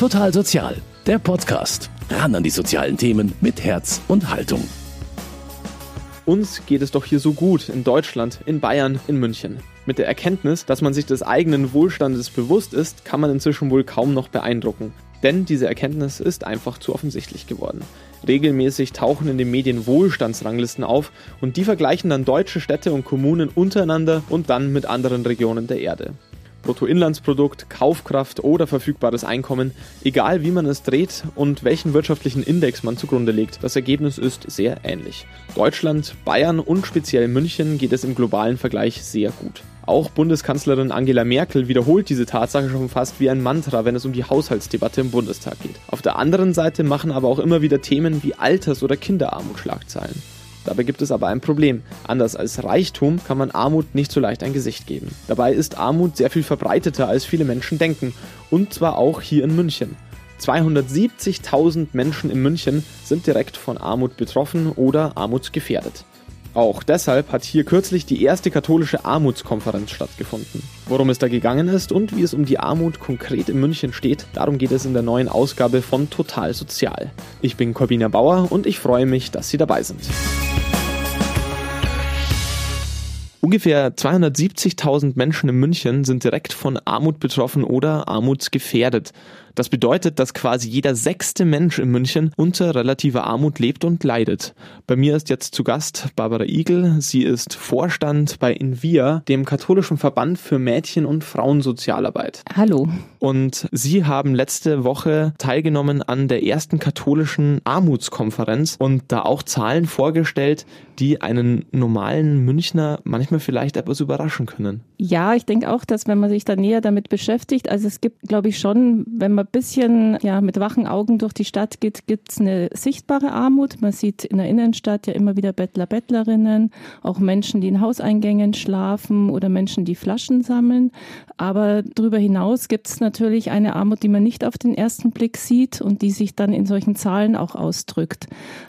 Total Sozial, der Podcast. Ran an die sozialen Themen mit Herz und Haltung. Uns geht es doch hier so gut in Deutschland, in Bayern, in München. Mit der Erkenntnis, dass man sich des eigenen Wohlstandes bewusst ist, kann man inzwischen wohl kaum noch beeindrucken. Denn diese Erkenntnis ist einfach zu offensichtlich geworden. Regelmäßig tauchen in den Medien Wohlstandsranglisten auf und die vergleichen dann deutsche Städte und Kommunen untereinander und dann mit anderen Regionen der Erde. Bruttoinlandsprodukt, Kaufkraft oder verfügbares Einkommen, egal wie man es dreht und welchen wirtschaftlichen Index man zugrunde legt, das Ergebnis ist sehr ähnlich. Deutschland, Bayern und speziell München geht es im globalen Vergleich sehr gut. Auch Bundeskanzlerin Angela Merkel wiederholt diese Tatsache schon fast wie ein Mantra, wenn es um die Haushaltsdebatte im Bundestag geht. Auf der anderen Seite machen aber auch immer wieder Themen wie Alters- oder Kinderarmut Schlagzeilen. Dabei gibt es aber ein Problem. Anders als Reichtum kann man Armut nicht so leicht ein Gesicht geben. Dabei ist Armut sehr viel verbreiteter, als viele Menschen denken. Und zwar auch hier in München. 270.000 Menschen in München sind direkt von Armut betroffen oder armutsgefährdet. Auch deshalb hat hier kürzlich die erste katholische Armutskonferenz stattgefunden. Worum es da gegangen ist und wie es um die Armut konkret in München steht, darum geht es in der neuen Ausgabe von Total Sozial. Ich bin Corbina Bauer und ich freue mich, dass Sie dabei sind. Ungefähr 270.000 Menschen in München sind direkt von Armut betroffen oder armutsgefährdet. Das bedeutet, dass quasi jeder sechste Mensch in München unter relativer Armut lebt und leidet. Bei mir ist jetzt zu Gast Barbara Igel. Sie ist Vorstand bei Invia, dem katholischen Verband für Mädchen- und Frauensozialarbeit. Hallo. Und Sie haben letzte Woche teilgenommen an der ersten katholischen Armutskonferenz und da auch Zahlen vorgestellt, die einen normalen Münchner manchmal vielleicht etwas überraschen können. Ja, ich denke auch, dass wenn man sich da näher damit beschäftigt, also es gibt, glaube ich, schon, wenn man ein bisschen ja, mit wachen Augen durch die Stadt geht, gibt es eine sichtbare Armut. Man sieht in der Innenstadt ja immer wieder Bettler, Bettlerinnen, auch Menschen, die in Hauseingängen schlafen oder Menschen, die Flaschen sammeln. Aber darüber hinaus gibt es natürlich eine Armut, die man nicht auf den ersten Blick sieht und die sich dann in solchen Zahlen auch ausdrückt.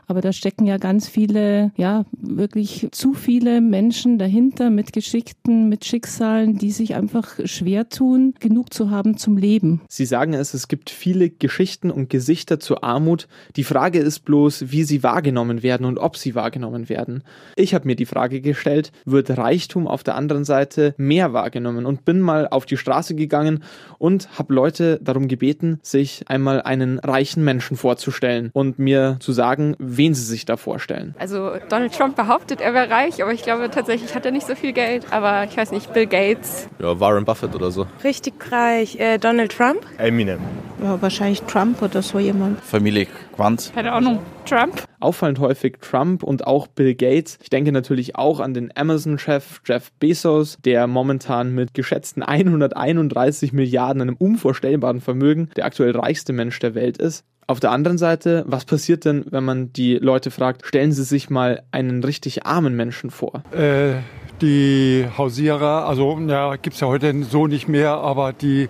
Aber da stecken ja ganz viele, ja, wirklich zu viele Menschen dahinter mit Geschickten, mit Schicksalen, die sich einfach schwer tun, genug zu haben zum Leben. Sie sagen es, es gibt viele Geschichten und Gesichter zur Armut. Die Frage ist bloß, wie sie wahrgenommen werden und ob sie wahrgenommen werden. Ich habe mir die Frage gestellt, wird Reichtum auf der anderen Seite mehr wahrgenommen und bin mal auf die Straße gegangen und habe Leute darum gebeten, sich einmal einen reichen Menschen vorzustellen und mir zu sagen, wen sie sich da vorstellen. Also Donald Trump behauptet, er wäre reich, aber ich glaube tatsächlich hat er nicht so viel Geld. Aber ich weiß nicht, Bill Gates. Ja, Warren Buffett oder so. Richtig reich. Äh, Donald Trump? Eminem. Ja, wahrscheinlich Trump oder so jemand. Familie Quanz. Keine Ahnung. Trump? Auffallend häufig Trump und auch Bill Gates. Ich denke natürlich auch an den Amazon-Chef Jeff Bezos, der momentan mit geschätzten 131 Milliarden, einem unvorstellbaren Vermögen, der aktuell reichste Mensch der Welt ist. Auf der anderen Seite, was passiert denn, wenn man die Leute fragt, stellen Sie sich mal einen richtig armen Menschen vor? Äh, die Hausierer, also ja, gibt es ja heute so nicht mehr, aber die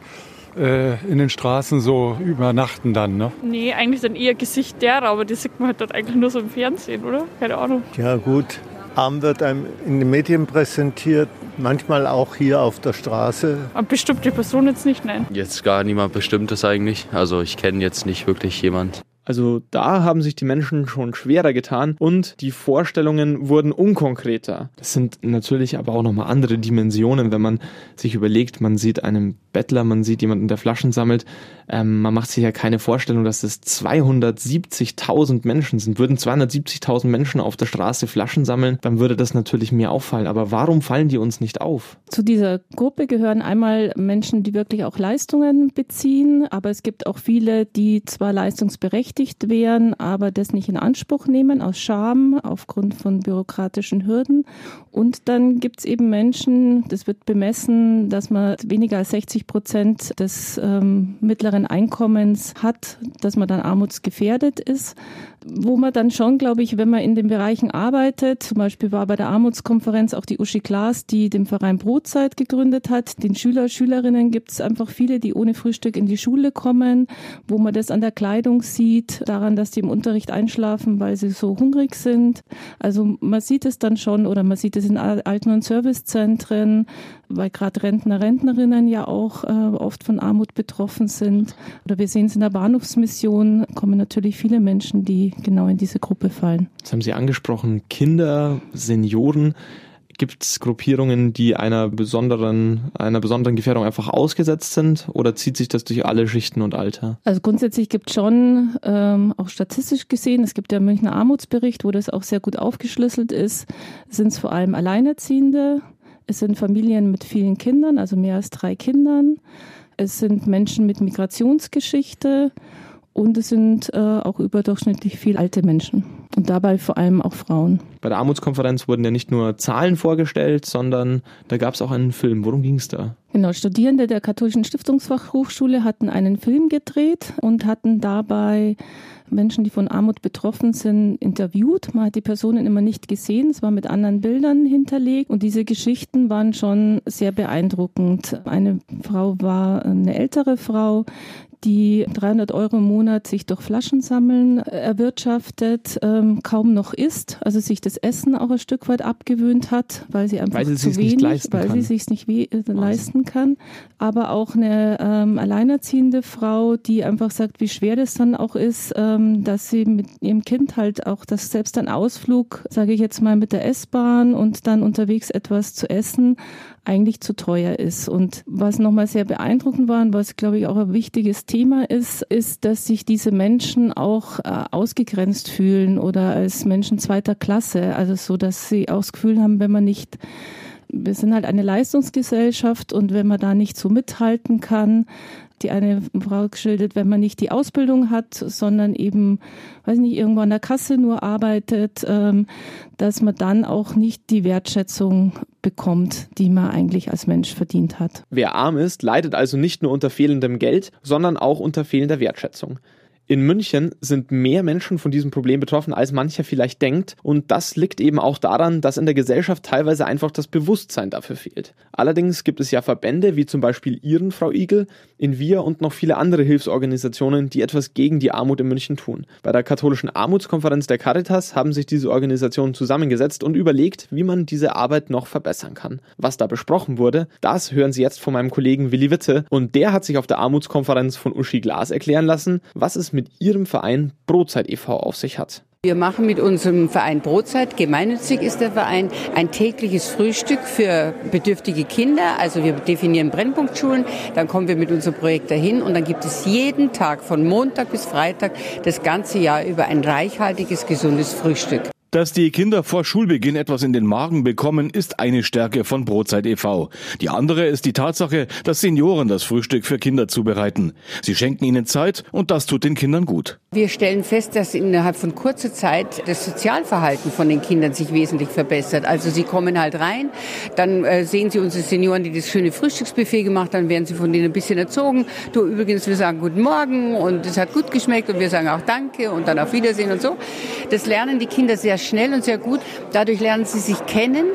äh, in den Straßen so übernachten dann, ne? Nee, eigentlich sind eher Gesicht derer, aber die sieht man halt dort eigentlich nur so im Fernsehen, oder? Keine Ahnung. Ja gut, arm wird einem in den Medien präsentiert, manchmal auch hier auf der Straße. Eine bestimmte Person jetzt nicht, nein. Jetzt gar niemand Bestimmtes eigentlich. Also ich kenne jetzt nicht wirklich jemand. Also da haben sich die Menschen schon schwerer getan und die Vorstellungen wurden unkonkreter. Das sind natürlich aber auch nochmal andere Dimensionen, wenn man sich überlegt, man sieht einen Bettler, man sieht jemanden, der Flaschen sammelt. Ähm, man macht sich ja keine Vorstellung, dass es 270.000 Menschen sind. Würden 270.000 Menschen auf der Straße Flaschen sammeln, dann würde das natürlich mir auffallen. Aber warum fallen die uns nicht auf? Zu dieser Gruppe gehören einmal Menschen, die wirklich auch Leistungen beziehen, aber es gibt auch viele, die zwar leistungsberechtigt wären, aber das nicht in Anspruch nehmen aus Scham, aufgrund von bürokratischen Hürden. Und dann gibt es eben Menschen, das wird bemessen, dass man weniger als 60 Prozent des ähm, mittleren Einkommens hat, dass man dann armutsgefährdet ist. Wo man dann schon, glaube ich, wenn man in den Bereichen arbeitet, zum Beispiel war bei der Armutskonferenz auch die Uschi Klaas, die den Verein Brotzeit gegründet hat. Den Schüler, Schülerinnen gibt es einfach viele, die ohne Frühstück in die Schule kommen, wo man das an der Kleidung sieht, daran, dass die im Unterricht einschlafen, weil sie so hungrig sind. Also man sieht es dann schon oder man sieht es in Alten- und Servicezentren, weil gerade Rentner, Rentnerinnen ja auch äh, oft von Armut betroffen sind. Oder wir sehen es in der Bahnhofsmission, kommen natürlich viele Menschen, die genau in diese Gruppe fallen. Das haben Sie angesprochen, Kinder, Senioren. Gibt es Gruppierungen, die einer besonderen, einer besonderen Gefährdung einfach ausgesetzt sind oder zieht sich das durch alle Schichten und Alter? Also grundsätzlich gibt es schon, ähm, auch statistisch gesehen, es gibt ja Münchner Armutsbericht, wo das auch sehr gut aufgeschlüsselt ist, sind es vor allem Alleinerziehende, es sind Familien mit vielen Kindern, also mehr als drei Kindern, es sind Menschen mit Migrationsgeschichte und es sind äh, auch überdurchschnittlich viel alte Menschen und dabei vor allem auch Frauen. Bei der Armutskonferenz wurden ja nicht nur Zahlen vorgestellt, sondern da gab es auch einen Film. Worum ging es da? Genau, Studierende der Katholischen Stiftungsfachhochschule hatten einen Film gedreht und hatten dabei Menschen, die von Armut betroffen sind, interviewt. Man hat die Personen immer nicht gesehen, es war mit anderen Bildern hinterlegt und diese Geschichten waren schon sehr beeindruckend. Eine Frau war eine ältere Frau, die 300 Euro im Monat sich durch Flaschensammeln erwirtschaftet, ähm, kaum noch isst, also sich das Essen auch ein Stück weit abgewöhnt hat, weil sie einfach weil sie zu wenig, weil kann. sie sich nicht äh, leisten kann. Aber auch eine ähm, alleinerziehende Frau, die einfach sagt, wie schwer das dann auch ist, ähm, dass sie mit ihrem Kind halt auch, dass selbst ein Ausflug, sage ich jetzt mal, mit der S-Bahn und dann unterwegs etwas zu essen, eigentlich zu teuer ist. Und was nochmal sehr beeindruckend war und was, glaube ich, auch ein wichtiges Thema ist, ist, dass sich diese Menschen auch äh, ausgegrenzt fühlen oder als Menschen zweiter Klasse. Also so, dass sie auch das Gefühl haben, wenn man nicht wir sind halt eine Leistungsgesellschaft und wenn man da nicht so mithalten kann, die eine Frau geschildert, wenn man nicht die Ausbildung hat, sondern eben, weiß nicht, irgendwo an der Kasse nur arbeitet, ähm, dass man dann auch nicht die Wertschätzung bekommt, die man eigentlich als Mensch verdient hat. Wer arm ist, leidet also nicht nur unter fehlendem Geld, sondern auch unter fehlender Wertschätzung. In München sind mehr Menschen von diesem Problem betroffen, als mancher vielleicht denkt. Und das liegt eben auch daran, dass in der Gesellschaft teilweise einfach das Bewusstsein dafür fehlt. Allerdings gibt es ja Verbände, wie zum Beispiel Ihren, Frau Igel, in Wir und noch viele andere Hilfsorganisationen, die etwas gegen die Armut in München tun. Bei der katholischen Armutskonferenz der Caritas haben sich diese Organisationen zusammengesetzt und überlegt, wie man diese Arbeit noch verbessern kann. Was da besprochen wurde, das hören Sie jetzt von meinem Kollegen Willi Witte. Und der hat sich auf der Armutskonferenz von Uschi Glas erklären lassen, was es mit mit ihrem Verein Brotzeit e.V. auf sich hat. Wir machen mit unserem Verein Brotzeit, gemeinnützig ist der Verein, ein tägliches Frühstück für bedürftige Kinder. Also wir definieren Brennpunktschulen, dann kommen wir mit unserem Projekt dahin und dann gibt es jeden Tag von Montag bis Freitag das ganze Jahr über ein reichhaltiges, gesundes Frühstück. Dass die Kinder vor Schulbeginn etwas in den Magen bekommen, ist eine Stärke von Brotzeit e.V. Die andere ist die Tatsache, dass Senioren das Frühstück für Kinder zubereiten. Sie schenken ihnen Zeit und das tut den Kindern gut. Wir stellen fest, dass innerhalb von kurzer Zeit das Sozialverhalten von den Kindern sich wesentlich verbessert. Also sie kommen halt rein, dann äh, sehen sie unsere Senioren, die das schöne Frühstücksbuffet gemacht haben, werden sie von denen ein bisschen erzogen. Du übrigens, wir sagen guten Morgen und es hat gut geschmeckt und wir sagen auch Danke und dann auf Wiedersehen und so. Das lernen die Kinder sehr schnell und sehr gut. Dadurch lernen sie sich kennen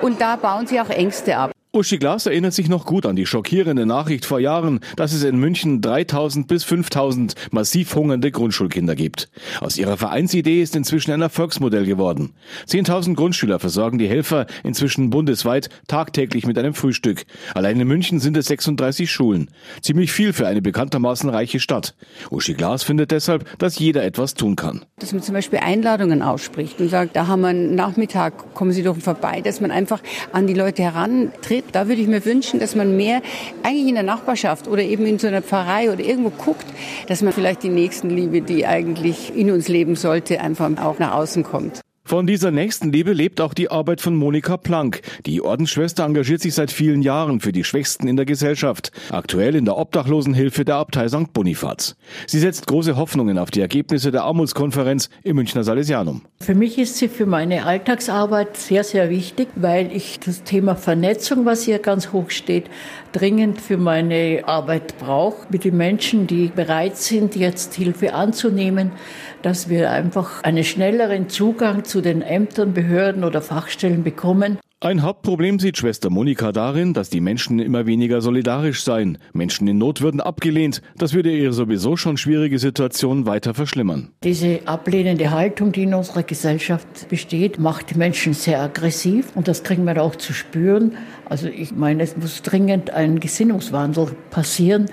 und da bauen sie auch Ängste ab. Uschi Glas erinnert sich noch gut an die schockierende Nachricht vor Jahren, dass es in München 3000 bis 5000 massiv hungernde Grundschulkinder gibt. Aus ihrer Vereinsidee ist inzwischen ein Erfolgsmodell geworden. 10.000 Grundschüler versorgen die Helfer inzwischen bundesweit tagtäglich mit einem Frühstück. Allein in München sind es 36 Schulen. Ziemlich viel für eine bekanntermaßen reiche Stadt. Uschi Glas findet deshalb, dass jeder etwas tun kann. Dass man zum Beispiel Einladungen ausspricht und sagt, da haben wir einen Nachmittag, kommen Sie doch vorbei, dass man einfach an die Leute herantritt da würde ich mir wünschen, dass man mehr eigentlich in der Nachbarschaft oder eben in so einer Pfarrei oder irgendwo guckt, dass man vielleicht die Nächstenliebe, die eigentlich in uns leben sollte, einfach auch nach außen kommt. Von dieser Nächstenliebe lebt auch die Arbeit von Monika Planck. Die Ordensschwester engagiert sich seit vielen Jahren für die Schwächsten in der Gesellschaft, aktuell in der Obdachlosenhilfe der Abtei St. Bonifaz. Sie setzt große Hoffnungen auf die Ergebnisse der Armutskonferenz im Münchner Salesianum. Für mich ist sie für meine Alltagsarbeit sehr, sehr wichtig, weil ich das Thema Vernetzung, was hier ganz hoch steht, dringend für meine Arbeit brauche. Mit den Menschen, die bereit sind, jetzt Hilfe anzunehmen, dass wir einfach einen schnelleren Zugang zu den Ämtern, Behörden oder Fachstellen bekommen. Ein Hauptproblem sieht Schwester Monika darin, dass die Menschen immer weniger solidarisch seien. Menschen in Not würden abgelehnt. Das würde ihre sowieso schon schwierige Situation weiter verschlimmern. Diese ablehnende Haltung, die in unserer Gesellschaft besteht, macht die Menschen sehr aggressiv und das kriegen wir auch zu spüren. Also ich meine, es muss dringend ein Gesinnungswandel passieren,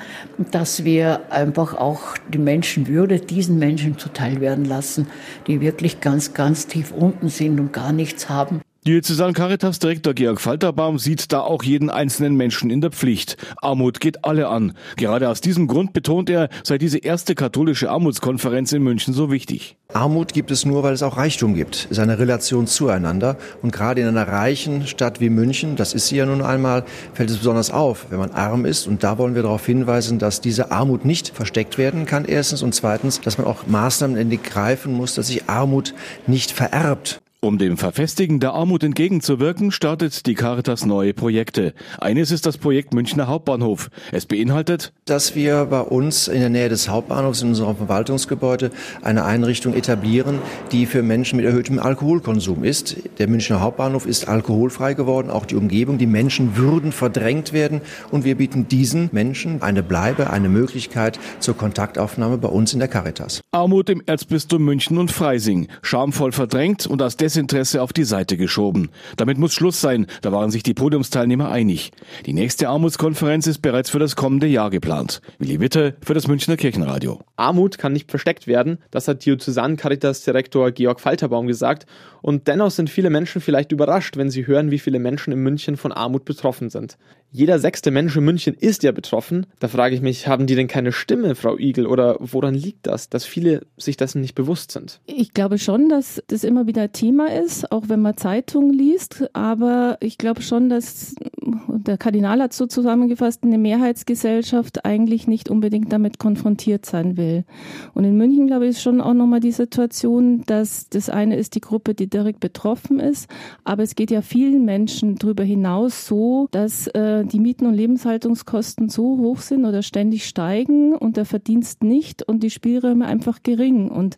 dass wir einfach auch die Menschenwürde diesen Menschen zuteil werden lassen, die wirklich ganz, ganz tief unten sind und gar nichts haben. Diözesan Caritas Direktor Georg Falterbaum sieht da auch jeden einzelnen Menschen in der Pflicht. Armut geht alle an. Gerade aus diesem Grund betont er, sei diese erste katholische Armutskonferenz in München so wichtig. Armut gibt es nur, weil es auch Reichtum gibt. Es ist eine Relation zueinander. Und gerade in einer reichen Stadt wie München, das ist sie ja nun einmal, fällt es besonders auf, wenn man arm ist. Und da wollen wir darauf hinweisen, dass diese Armut nicht versteckt werden kann, erstens. Und zweitens, dass man auch Maßnahmen greifen muss, dass sich Armut nicht vererbt. Um dem Verfestigen der Armut entgegenzuwirken, startet die Caritas neue Projekte. Eines ist das Projekt Münchner Hauptbahnhof. Es beinhaltet, dass wir bei uns in der Nähe des Hauptbahnhofs in unserem Verwaltungsgebäude eine Einrichtung etablieren, die für Menschen mit erhöhtem Alkoholkonsum ist. Der Münchner Hauptbahnhof ist alkoholfrei geworden, auch die Umgebung. Die Menschen würden verdrängt werden und wir bieten diesen Menschen eine Bleibe, eine Möglichkeit zur Kontaktaufnahme bei uns in der Caritas. Armut im Erzbistum München und Freising. Schamvoll verdrängt und aus Desinteresse auf die Seite geschoben. Damit muss Schluss sein, da waren sich die Podiumsteilnehmer einig. Die nächste Armutskonferenz ist bereits für das kommende Jahr geplant. Willi Witte für das Münchner Kirchenradio. Armut kann nicht versteckt werden, das hat Diözesan Caritas Direktor Georg Falterbaum gesagt. Und dennoch sind viele Menschen vielleicht überrascht, wenn sie hören, wie viele Menschen in München von Armut betroffen sind. Jeder sechste Mensch in München ist ja betroffen. Da frage ich mich, haben die denn keine Stimme, Frau Igel? Oder woran liegt das, dass viele sich dessen nicht bewusst sind? Ich glaube schon, dass das immer wieder Thema ist, auch wenn man Zeitungen liest. Aber ich glaube schon, dass der Kardinal hat so zusammengefasst, eine Mehrheitsgesellschaft eigentlich nicht unbedingt damit konfrontiert sein will. Und in München, glaube ich, ist schon auch nochmal die Situation, dass das eine ist die Gruppe, die direkt betroffen ist. Aber es geht ja vielen Menschen darüber hinaus so, dass äh, die Mieten und Lebenshaltungskosten so hoch sind oder ständig steigen und der Verdienst nicht und die Spielräume einfach gering. Und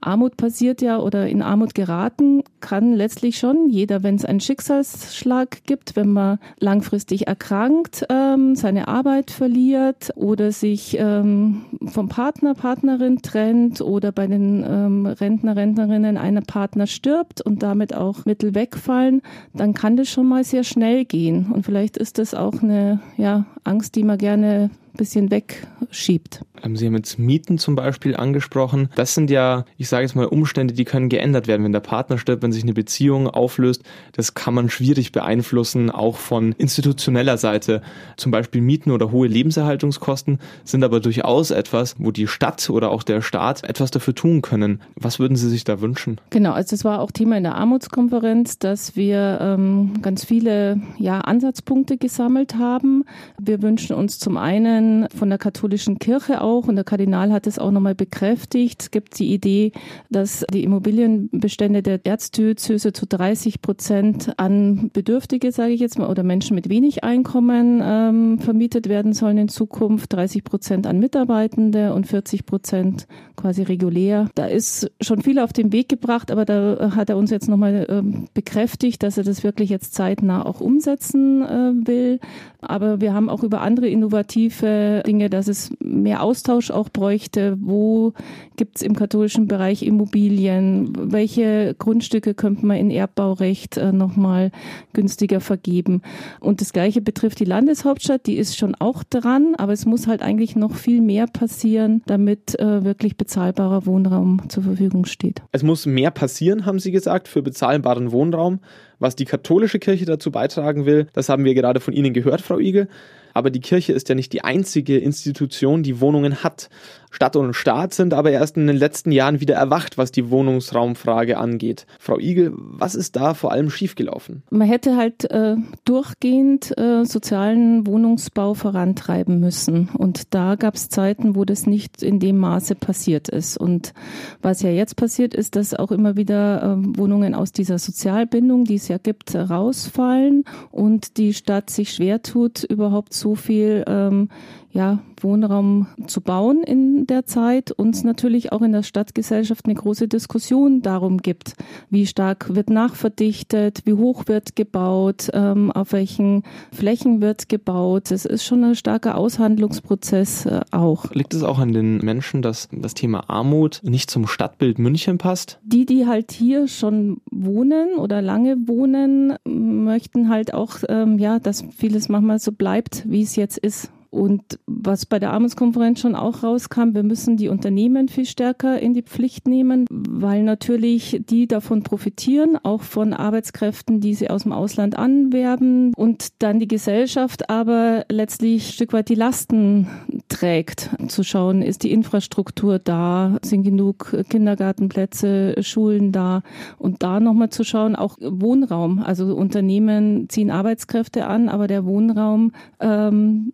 Armut passiert ja oder in Armut geraten kann letztlich schon jeder, wenn es einen Schicksalsschlag gibt, wenn man langfristig erkrankt, ähm, seine Arbeit verliert oder sich ähm, vom Partner, Partnerin trennt oder bei den ähm, Rentner, Rentnerinnen einer Partner stirbt und damit auch Mittel wegfallen, dann kann das schon mal sehr schnell gehen. Und vielleicht ist das auch eine ja, Angst, die man gerne bisschen wegschiebt. Sie haben jetzt Mieten zum Beispiel angesprochen. Das sind ja, ich sage jetzt mal, Umstände, die können geändert werden. Wenn der Partner stirbt, wenn sich eine Beziehung auflöst, das kann man schwierig beeinflussen, auch von institutioneller Seite. Zum Beispiel Mieten oder hohe Lebenserhaltungskosten sind aber durchaus etwas, wo die Stadt oder auch der Staat etwas dafür tun können. Was würden Sie sich da wünschen? Genau, also das war auch Thema in der Armutskonferenz, dass wir ähm, ganz viele ja, Ansatzpunkte gesammelt haben. Wir wünschen uns zum einen von der katholischen Kirche auch, und der Kardinal hat es auch nochmal bekräftigt, es gibt die Idee, dass die Immobilienbestände der Erzdiözese zu 30 Prozent an Bedürftige, sage ich jetzt mal, oder Menschen mit wenig Einkommen ähm, vermietet werden sollen in Zukunft, 30 Prozent an Mitarbeitende und 40 Prozent quasi regulär. Da ist schon viel auf den Weg gebracht, aber da hat er uns jetzt nochmal ähm, bekräftigt, dass er das wirklich jetzt zeitnah auch umsetzen äh, will. Aber wir haben auch über andere innovative Dinge, dass es mehr Austausch auch bräuchte. Wo gibt es im katholischen Bereich Immobilien? Welche Grundstücke könnte man in Erbbaurecht äh, nochmal günstiger vergeben? Und das Gleiche betrifft die Landeshauptstadt. Die ist schon auch dran, aber es muss halt eigentlich noch viel mehr passieren, damit äh, wirklich bezahlbarer Wohnraum zur Verfügung steht. Es muss mehr passieren, haben Sie gesagt, für bezahlbaren Wohnraum. Was die katholische Kirche dazu beitragen will, das haben wir gerade von Ihnen gehört, Frau Igel. Aber die Kirche ist ja nicht die einzige Institution, die Wohnungen hat. Stadt und Staat sind aber erst in den letzten Jahren wieder erwacht, was die Wohnungsraumfrage angeht. Frau Igel, was ist da vor allem schiefgelaufen? Man hätte halt äh, durchgehend äh, sozialen Wohnungsbau vorantreiben müssen. Und da gab es Zeiten, wo das nicht in dem Maße passiert ist. Und was ja jetzt passiert, ist, dass auch immer wieder äh, Wohnungen aus dieser Sozialbindung, die es ja gibt, rausfallen und die Stadt sich schwer tut, überhaupt so viel ähm, ja, Wohnraum zu bauen in der Zeit und natürlich auch in der Stadtgesellschaft eine große Diskussion darum gibt, wie stark wird nachverdichtet, wie hoch wird gebaut, ähm, auf welchen Flächen wird gebaut. Es ist schon ein starker Aushandlungsprozess äh, auch. Liegt es auch an den Menschen, dass das Thema Armut nicht zum Stadtbild München passt? Die, die halt hier schon wohnen oder lange wohnen, möchten halt auch, ähm, ja, dass vieles manchmal so bleibt, wie es jetzt ist. Und was bei der Armutskonferenz schon auch rauskam, wir müssen die Unternehmen viel stärker in die Pflicht nehmen, weil natürlich die davon profitieren, auch von Arbeitskräften, die sie aus dem Ausland anwerben und dann die Gesellschaft aber letztlich ein Stück weit die Lasten trägt. Zu schauen, ist die Infrastruktur da, sind genug Kindergartenplätze, Schulen da und da nochmal zu schauen, auch Wohnraum. Also Unternehmen ziehen Arbeitskräfte an, aber der Wohnraum ähm,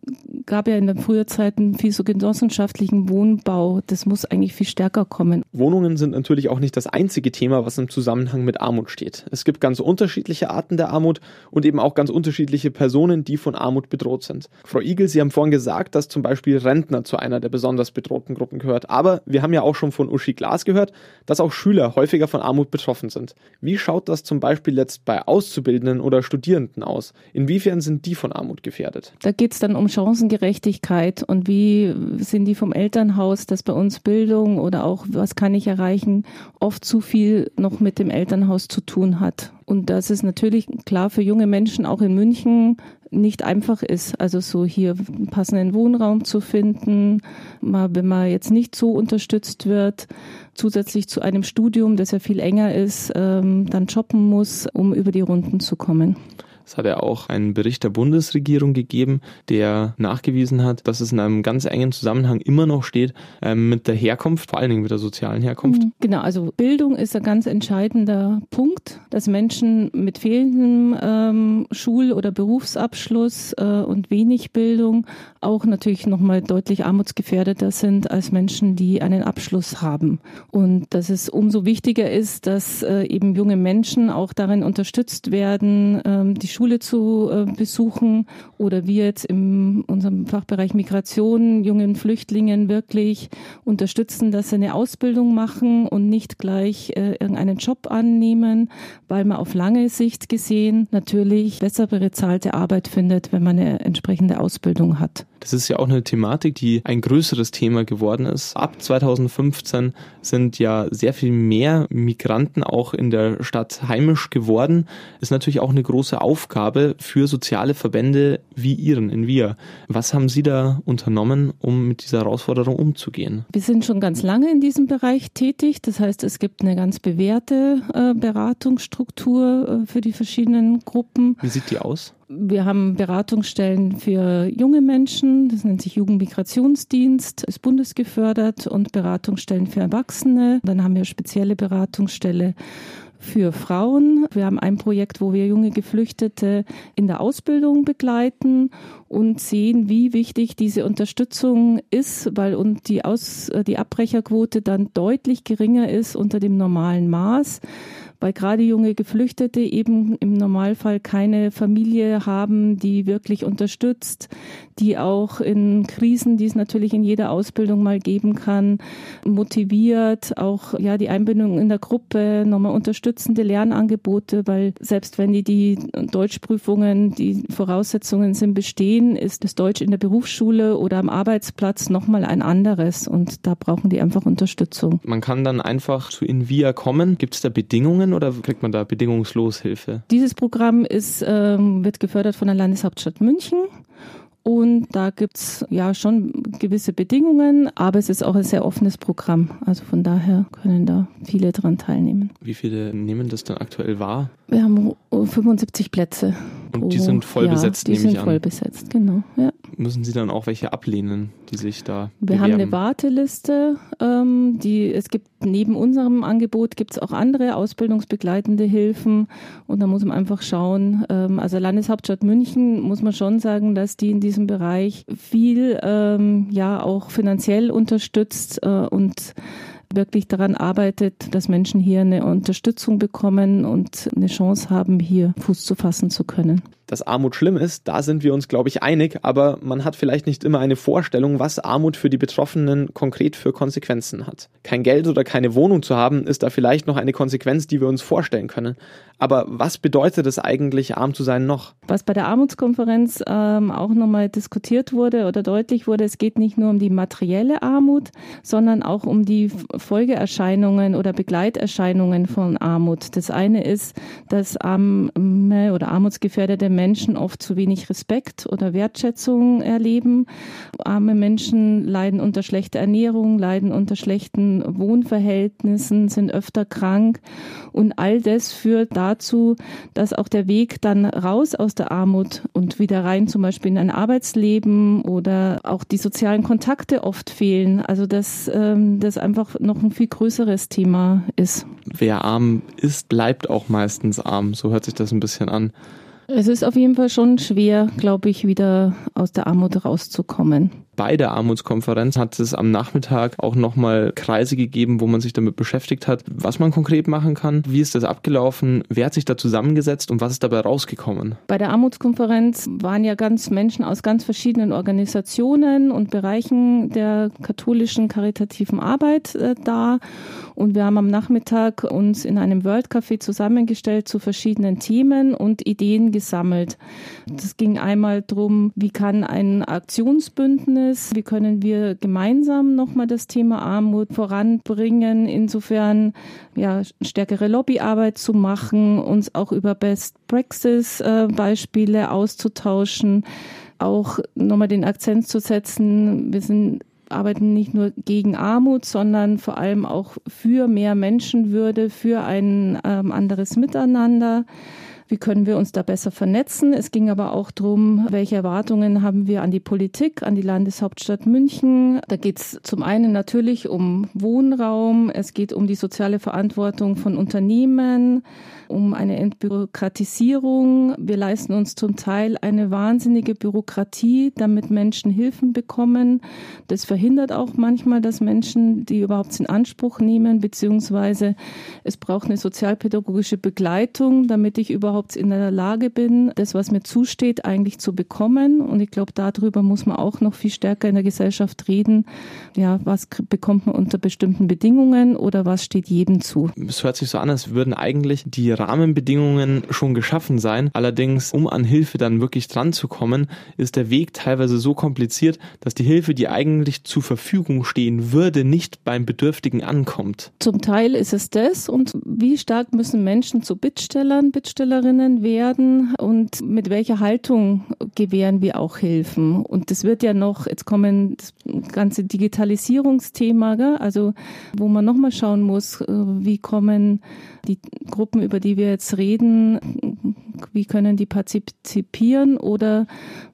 gab ja in den früher Zeiten viel so genossenschaftlichen Wohnbau. Das muss eigentlich viel stärker kommen. Wohnungen sind natürlich auch nicht das einzige Thema, was im Zusammenhang mit Armut steht. Es gibt ganz unterschiedliche Arten der Armut und eben auch ganz unterschiedliche Personen, die von Armut bedroht sind. Frau Igel, Sie haben vorhin gesagt, dass zum Beispiel Rentner zu einer der besonders bedrohten Gruppen gehört. Aber wir haben ja auch schon von Uschi Glas gehört, dass auch Schüler häufiger von Armut betroffen sind. Wie schaut das zum Beispiel jetzt bei Auszubildenden oder Studierenden aus? Inwiefern sind die von Armut gefährdet? Da geht es dann um Chancengerechtigkeit Gerechtigkeit und wie sind die vom Elternhaus, dass bei uns Bildung oder auch was kann ich erreichen, oft zu viel noch mit dem Elternhaus zu tun hat. Und dass es natürlich klar für junge Menschen auch in München nicht einfach ist, also so hier einen passenden Wohnraum zu finden, mal wenn man jetzt nicht so unterstützt wird, zusätzlich zu einem Studium, das ja viel enger ist, ähm, dann shoppen muss, um über die Runden zu kommen. Es hat ja auch einen Bericht der Bundesregierung gegeben, der nachgewiesen hat, dass es in einem ganz engen Zusammenhang immer noch steht ähm, mit der Herkunft, vor allen Dingen mit der sozialen Herkunft. Mhm. Genau, also Bildung ist ein ganz entscheidender Punkt, dass Menschen mit fehlendem ähm, Schul- oder Berufsabschluss äh, und wenig Bildung auch natürlich nochmal deutlich armutsgefährdeter sind als Menschen, die einen Abschluss haben. Und dass es umso wichtiger ist, dass äh, eben junge Menschen auch darin unterstützt werden, ähm, die Schule zu äh, besuchen oder wir jetzt in unserem Fachbereich Migration jungen Flüchtlingen wirklich unterstützen, dass sie eine Ausbildung machen und nicht gleich äh, irgendeinen Job annehmen, weil man auf lange Sicht gesehen natürlich besser bezahlte Arbeit findet, wenn man eine entsprechende Ausbildung hat. Das ist ja auch eine Thematik, die ein größeres Thema geworden ist. Ab 2015 sind ja sehr viel mehr Migranten auch in der Stadt heimisch geworden. Ist natürlich auch eine große Aufgabe für soziale Verbände wie Ihren in Wir. Was haben Sie da unternommen, um mit dieser Herausforderung umzugehen? Wir sind schon ganz lange in diesem Bereich tätig. Das heißt, es gibt eine ganz bewährte äh, Beratungsstruktur äh, für die verschiedenen Gruppen. Wie sieht die aus? Wir haben Beratungsstellen für junge Menschen, das nennt sich Jugendmigrationsdienst, ist bundesgefördert und Beratungsstellen für Erwachsene. Dann haben wir spezielle Beratungsstelle für Frauen. Wir haben ein Projekt, wo wir junge Geflüchtete in der Ausbildung begleiten und sehen, wie wichtig diese Unterstützung ist, weil und die, Aus, die Abbrecherquote dann deutlich geringer ist unter dem normalen Maß weil gerade junge Geflüchtete eben im Normalfall keine Familie haben, die wirklich unterstützt, die auch in Krisen, die es natürlich in jeder Ausbildung mal geben kann, motiviert, auch ja die Einbindung in der Gruppe, nochmal unterstützende Lernangebote, weil selbst wenn die die Deutschprüfungen, die Voraussetzungen sind bestehen, ist das Deutsch in der Berufsschule oder am Arbeitsplatz nochmal ein anderes und da brauchen die einfach Unterstützung. Man kann dann einfach zu Invia kommen. Gibt es da Bedingungen oder kriegt man da bedingungslos Hilfe? Dieses Programm ist, ähm, wird gefördert von der Landeshauptstadt München. Und da gibt es ja schon gewisse Bedingungen, aber es ist auch ein sehr offenes Programm. Also von daher können da viele dran teilnehmen. Wie viele nehmen das dann aktuell wahr? Wir haben 75 Plätze. Und die sind voll ja, besetzt, die nehme sind ich an. voll besetzt, genau. Ja. Müssen Sie dann auch welche ablehnen, die sich da Wir bewerben? haben eine Warteliste, ähm, die es gibt neben unserem Angebot gibt es auch andere ausbildungsbegleitende Hilfen und da muss man einfach schauen. Ähm, also Landeshauptstadt München muss man schon sagen, dass die in diesem Bereich viel ähm, ja auch finanziell unterstützt äh, und wirklich daran arbeitet, dass Menschen hier eine Unterstützung bekommen und eine Chance haben, hier Fuß zu fassen zu können. Dass Armut schlimm ist, da sind wir uns, glaube ich, einig, aber man hat vielleicht nicht immer eine Vorstellung, was Armut für die Betroffenen konkret für Konsequenzen hat. Kein Geld oder keine Wohnung zu haben, ist da vielleicht noch eine Konsequenz, die wir uns vorstellen können. Aber was bedeutet es eigentlich, arm zu sein noch? Was bei der Armutskonferenz ähm, auch nochmal diskutiert wurde oder deutlich wurde, es geht nicht nur um die materielle Armut, sondern auch um die Folgeerscheinungen oder Begleiterscheinungen von Armut. Das eine ist, dass arme oder armutsgefährdete Menschen oft zu wenig Respekt oder Wertschätzung erleben. Arme Menschen leiden unter schlechter Ernährung, leiden unter schlechten Wohnverhältnissen, sind öfter krank und all das führt dazu, dass auch der Weg dann raus aus der Armut und wieder rein zum Beispiel in ein Arbeitsleben oder auch die sozialen Kontakte oft fehlen. Also dass ähm, das einfach noch ein viel größeres Thema ist. Wer arm ist, bleibt auch meistens arm. So hört sich das ein bisschen an. Es ist auf jeden Fall schon schwer, glaube ich, wieder aus der Armut rauszukommen. Bei der Armutskonferenz hat es am Nachmittag auch nochmal Kreise gegeben, wo man sich damit beschäftigt hat, was man konkret machen kann. Wie ist das abgelaufen? Wer hat sich da zusammengesetzt und was ist dabei rausgekommen? Bei der Armutskonferenz waren ja ganz Menschen aus ganz verschiedenen Organisationen und Bereichen der katholischen karitativen Arbeit äh, da. Und wir haben am Nachmittag uns in einem World Café zusammengestellt zu verschiedenen Themen und Ideen gesammelt. Das ging einmal darum, wie kann ein Aktionsbündnis wie können wir gemeinsam nochmal das Thema Armut voranbringen? Insofern ja stärkere Lobbyarbeit zu machen, uns auch über Best Praxis äh, auszutauschen, auch nochmal den Akzent zu setzen. Wir sind arbeiten nicht nur gegen Armut, sondern vor allem auch für mehr Menschenwürde, für ein ähm, anderes Miteinander. Wie können wir uns da besser vernetzen? Es ging aber auch darum, welche Erwartungen haben wir an die Politik, an die Landeshauptstadt München. Da geht es zum einen natürlich um Wohnraum, es geht um die soziale Verantwortung von Unternehmen, um eine Entbürokratisierung. Wir leisten uns zum Teil eine wahnsinnige Bürokratie, damit Menschen Hilfen bekommen. Das verhindert auch manchmal, dass Menschen die überhaupt in Anspruch nehmen, beziehungsweise es braucht eine sozialpädagogische Begleitung, damit ich überhaupt in der Lage bin, das, was mir zusteht, eigentlich zu bekommen. Und ich glaube, darüber muss man auch noch viel stärker in der Gesellschaft reden. Ja, was bekommt man unter bestimmten Bedingungen oder was steht jedem zu? Es hört sich so an, als würden eigentlich die Rahmenbedingungen schon geschaffen sein. Allerdings, um an Hilfe dann wirklich dran zu kommen, ist der Weg teilweise so kompliziert, dass die Hilfe, die eigentlich zur Verfügung stehen würde, nicht beim Bedürftigen ankommt. Zum Teil ist es das und wie stark müssen Menschen zu Bittstellern, Bittstellerinnen werden und mit welcher Haltung gewähren wir auch Hilfen. Und das wird ja noch, jetzt kommen das ganze Digitalisierungsthema, gell? also wo man nochmal schauen muss, äh, wie kommen die Gruppen, über die wir jetzt reden, wie können die partizipieren oder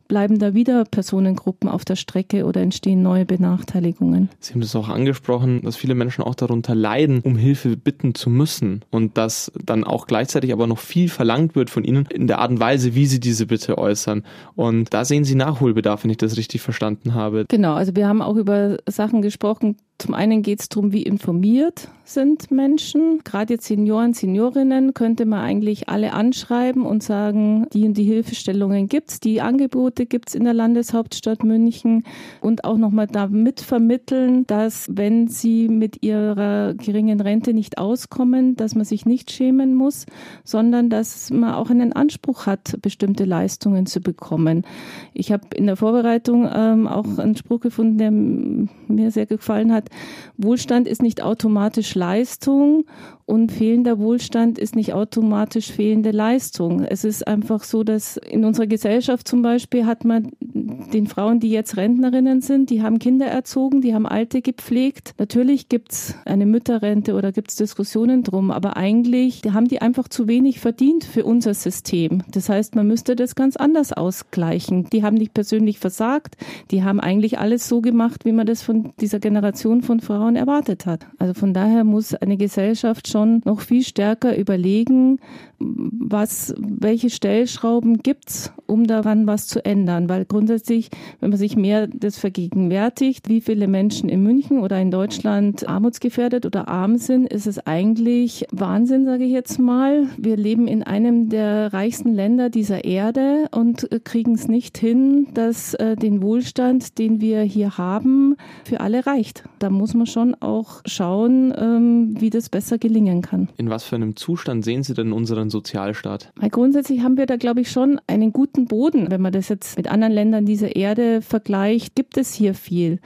bleiben da wieder Personengruppen auf der Strecke oder entstehen neue Benachteiligungen? Sie haben das auch angesprochen, dass viele Menschen auch darunter leiden, um Hilfe bitten zu müssen und dass dann auch gleichzeitig aber noch viel verlangt wird von ihnen in der Art und Weise, wie sie diese Bitte äußern. Und da sehen Sie Nachholbedarf, wenn ich das richtig verstanden habe. Genau, also wir haben auch über Sachen gesprochen. Zum einen geht es darum, wie informiert sind Menschen. Gerade jetzt Senioren, Seniorinnen könnte man eigentlich alle anschreiben und sagen, die und die Hilfestellungen gibt's, die Angebote gibt's in der Landeshauptstadt München und auch nochmal damit vermitteln, dass wenn sie mit ihrer geringen Rente nicht auskommen, dass man sich nicht schämen muss, sondern dass man auch einen Anspruch hat, bestimmte Leistungen zu bekommen. Ich habe in der Vorbereitung ähm, auch einen Spruch gefunden, der mir sehr gefallen hat. Wohlstand ist nicht automatisch Leistung und fehlender Wohlstand ist nicht automatisch fehlende Leistung. Es ist einfach so, dass in unserer Gesellschaft zum Beispiel hat man den Frauen, die jetzt Rentnerinnen sind, die haben Kinder erzogen, die haben Alte gepflegt. Natürlich gibt's eine Mütterrente oder gibt's Diskussionen drum, aber eigentlich haben die einfach zu wenig verdient für unser System. Das heißt, man müsste das ganz anders ausgleichen. Die haben nicht persönlich versagt, die haben eigentlich alles so gemacht, wie man das von dieser Generation von Frauen erwartet hat. Also von daher muss eine Gesellschaft schon noch viel stärker überlegen, was, welche Stellschrauben gibt's, um daran was zu ändern. Weil grundsätzlich, wenn man sich mehr das vergegenwärtigt, wie viele Menschen in München oder in Deutschland armutsgefährdet oder arm sind, ist es eigentlich Wahnsinn, sage ich jetzt mal. Wir leben in einem der reichsten Länder dieser Erde und kriegen es nicht hin, dass äh, den Wohlstand, den wir hier haben, für alle reicht. Da muss man schon auch schauen, ähm, wie das besser gelingen kann. In was für einem Zustand sehen Sie denn unseren Sozialstaat? Weil grundsätzlich haben wir da, glaube ich, schon einen guten Boden. Wenn man das jetzt mit anderen Ländern dieser Erde vergleicht, gibt es hier viel.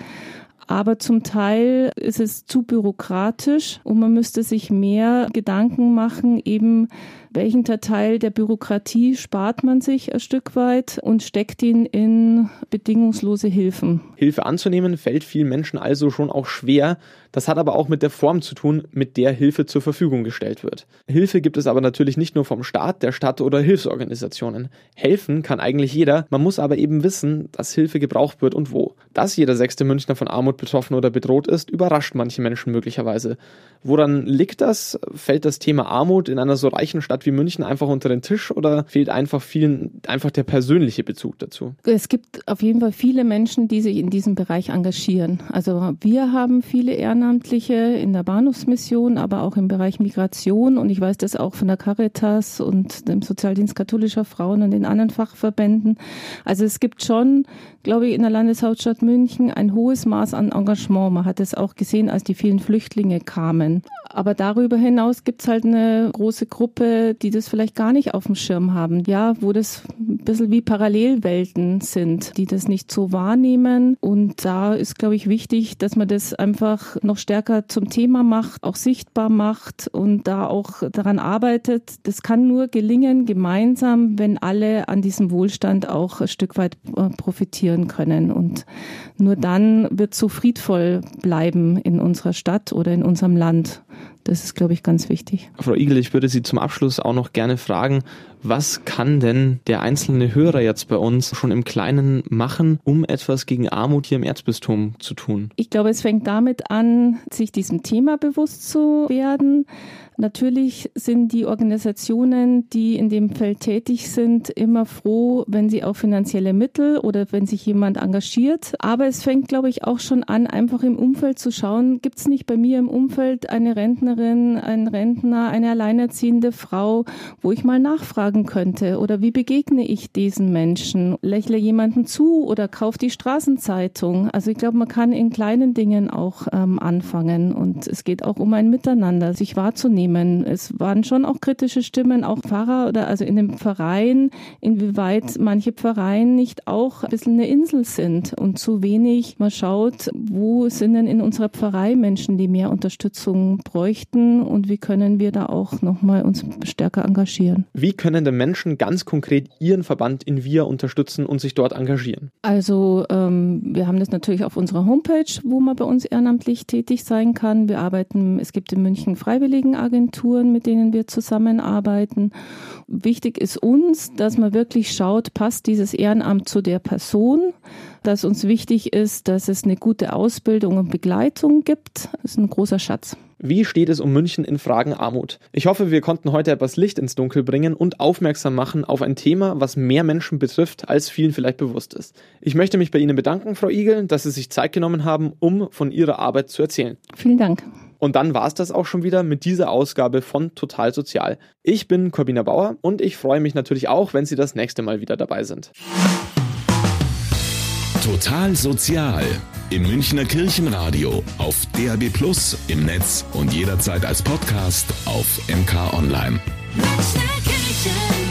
Aber zum Teil ist es zu bürokratisch und man müsste sich mehr Gedanken machen, eben welchen Teil der Bürokratie spart man sich ein Stück weit und steckt ihn in bedingungslose Hilfen. Hilfe anzunehmen fällt vielen Menschen also schon auch schwer. Das hat aber auch mit der Form zu tun, mit der Hilfe zur Verfügung gestellt wird. Hilfe gibt es aber natürlich nicht nur vom Staat, der Stadt oder Hilfsorganisationen. Helfen kann eigentlich jeder, man muss aber eben wissen, dass Hilfe gebraucht wird und wo. Dass jeder sechste Münchner von Armut betroffen oder bedroht ist, überrascht manche Menschen möglicherweise. Woran liegt das? Fällt das Thema Armut in einer so reichen Stadt Stadt wie München einfach unter den Tisch oder fehlt einfach vielen einfach der persönliche Bezug dazu? Es gibt auf jeden Fall viele Menschen, die sich in diesem Bereich engagieren. Also wir haben viele Ehrenamtliche in der Bahnhofsmission, aber auch im Bereich Migration und ich weiß das auch von der Caritas und dem Sozialdienst katholischer Frauen und den anderen Fachverbänden. Also es gibt schon, glaube ich, in der Landeshauptstadt München ein hohes Maß an Engagement. Man hat es auch gesehen, als die vielen Flüchtlinge kamen. Aber darüber hinaus gibt es halt eine große Gruppe, die das vielleicht gar nicht auf dem Schirm haben. Ja, wo das ein bisschen wie Parallelwelten sind, die das nicht so wahrnehmen. Und da ist, glaube ich, wichtig, dass man das einfach noch stärker zum Thema macht, auch sichtbar macht und da auch daran arbeitet. Das kann nur gelingen gemeinsam, wenn alle an diesem Wohlstand auch ein Stück weit äh, profitieren können. Und nur dann wird so friedvoll bleiben in unserer Stadt oder in unserem Land. Das ist, glaube ich, ganz wichtig. Frau Igel, ich würde Sie zum Abschluss auch noch gerne fragen, was kann denn der einzelne Hörer jetzt bei uns schon im Kleinen machen, um etwas gegen Armut hier im Erzbistum zu tun? Ich glaube, es fängt damit an, sich diesem Thema bewusst zu werden. Natürlich sind die Organisationen, die in dem Feld tätig sind, immer froh, wenn sie auch finanzielle Mittel oder wenn sich jemand engagiert. Aber es fängt, glaube ich, auch schon an, einfach im Umfeld zu schauen, gibt es nicht bei mir im Umfeld eine Rentnerin, einen Rentner, eine alleinerziehende Frau, wo ich mal nachfragen könnte oder wie begegne ich diesen Menschen? Lächle jemanden zu oder kaufe die Straßenzeitung? Also ich glaube, man kann in kleinen Dingen auch ähm, anfangen und es geht auch um ein Miteinander, sich wahrzunehmen. Es waren schon auch kritische Stimmen, auch Pfarrer oder also in dem Verein, inwieweit manche Pfarreien nicht auch ein bisschen eine Insel sind und zu wenig man schaut, wo sind denn in unserer Pfarrei Menschen, die mehr Unterstützung bräuchten und wie können wir da auch nochmal uns stärker engagieren. Wie können denn Menschen ganz konkret ihren Verband in Wir unterstützen und sich dort engagieren? Also ähm, wir haben das natürlich auf unserer Homepage, wo man bei uns ehrenamtlich tätig sein kann. Wir arbeiten, es gibt in München Freiwilligenagenturen Agenturen, mit denen wir zusammenarbeiten. Wichtig ist uns, dass man wirklich schaut, passt dieses Ehrenamt zu der Person, dass uns wichtig ist, dass es eine gute Ausbildung und Begleitung gibt. Das ist ein großer Schatz. Wie steht es um München in Fragen Armut? Ich hoffe, wir konnten heute etwas Licht ins Dunkel bringen und aufmerksam machen auf ein Thema, was mehr Menschen betrifft, als vielen vielleicht bewusst ist. Ich möchte mich bei Ihnen bedanken, Frau Igel, dass Sie sich Zeit genommen haben, um von Ihrer Arbeit zu erzählen. Vielen Dank. Und dann war es das auch schon wieder mit dieser Ausgabe von Total Sozial. Ich bin Corbina Bauer und ich freue mich natürlich auch, wenn Sie das nächste Mal wieder dabei sind. Total Sozial. Im Münchner Kirchenradio, auf DAB Plus, im Netz und jederzeit als Podcast auf MK Online. Münchner Kirchen.